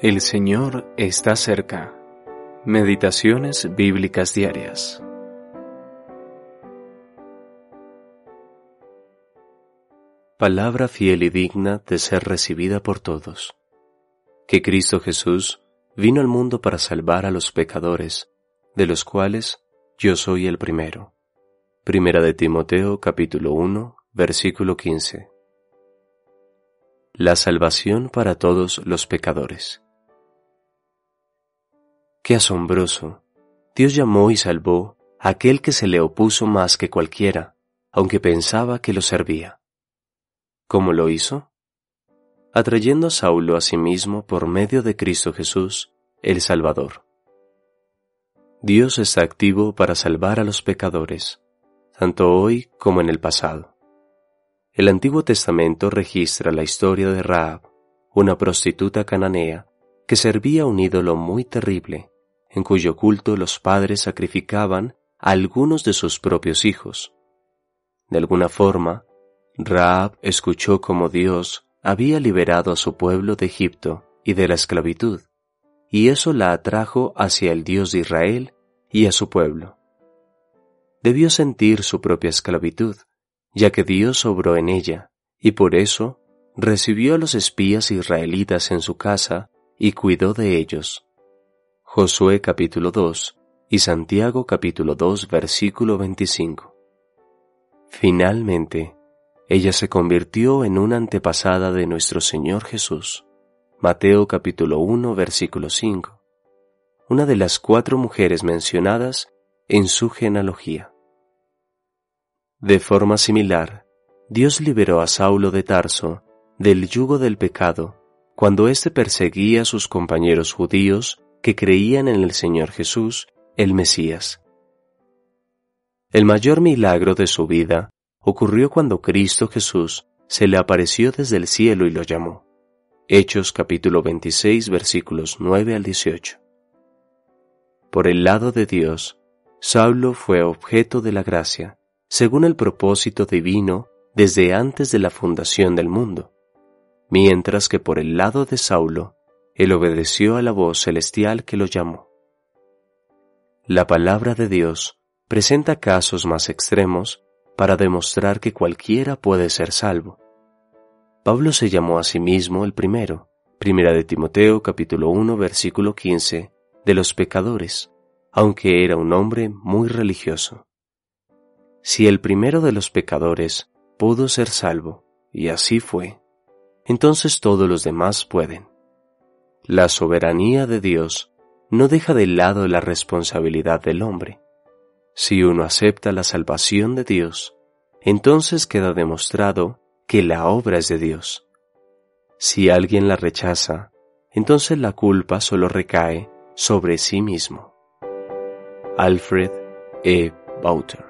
El Señor está cerca. Meditaciones bíblicas diarias. Palabra fiel y digna de ser recibida por todos. Que Cristo Jesús vino al mundo para salvar a los pecadores, de los cuales yo soy el primero. Primera de Timoteo capítulo 1, versículo 15. La salvación para todos los pecadores. Qué asombroso. Dios llamó y salvó a aquel que se le opuso más que cualquiera, aunque pensaba que lo servía. ¿Cómo lo hizo? Atrayendo a Saulo a sí mismo por medio de Cristo Jesús, el Salvador. Dios está activo para salvar a los pecadores, tanto hoy como en el pasado. El Antiguo Testamento registra la historia de Raab, una prostituta cananea que servía a un ídolo muy terrible en cuyo culto los padres sacrificaban a algunos de sus propios hijos. De alguna forma, Raab escuchó cómo Dios había liberado a su pueblo de Egipto y de la esclavitud, y eso la atrajo hacia el Dios de Israel y a su pueblo. Debió sentir su propia esclavitud, ya que Dios obró en ella, y por eso recibió a los espías israelitas en su casa y cuidó de ellos. Josué capítulo 2 y Santiago capítulo 2 versículo 25. Finalmente, ella se convirtió en una antepasada de nuestro Señor Jesús. Mateo capítulo 1 versículo 5. Una de las cuatro mujeres mencionadas en su genealogía. De forma similar, Dios liberó a Saulo de Tarso del yugo del pecado cuando éste perseguía a sus compañeros judíos que creían en el Señor Jesús, el Mesías. El mayor milagro de su vida ocurrió cuando Cristo Jesús se le apareció desde el cielo y lo llamó. Hechos capítulo 26 versículos 9 al 18. Por el lado de Dios, Saulo fue objeto de la gracia, según el propósito divino desde antes de la fundación del mundo, mientras que por el lado de Saulo, él obedeció a la voz celestial que lo llamó. La palabra de Dios presenta casos más extremos para demostrar que cualquiera puede ser salvo. Pablo se llamó a sí mismo el primero, primera de Timoteo capítulo 1 versículo 15, de los pecadores, aunque era un hombre muy religioso. Si el primero de los pecadores pudo ser salvo, y así fue, entonces todos los demás pueden. La soberanía de Dios no deja de lado la responsabilidad del hombre. Si uno acepta la salvación de Dios, entonces queda demostrado que la obra es de Dios. Si alguien la rechaza, entonces la culpa solo recae sobre sí mismo. Alfred E. Bauter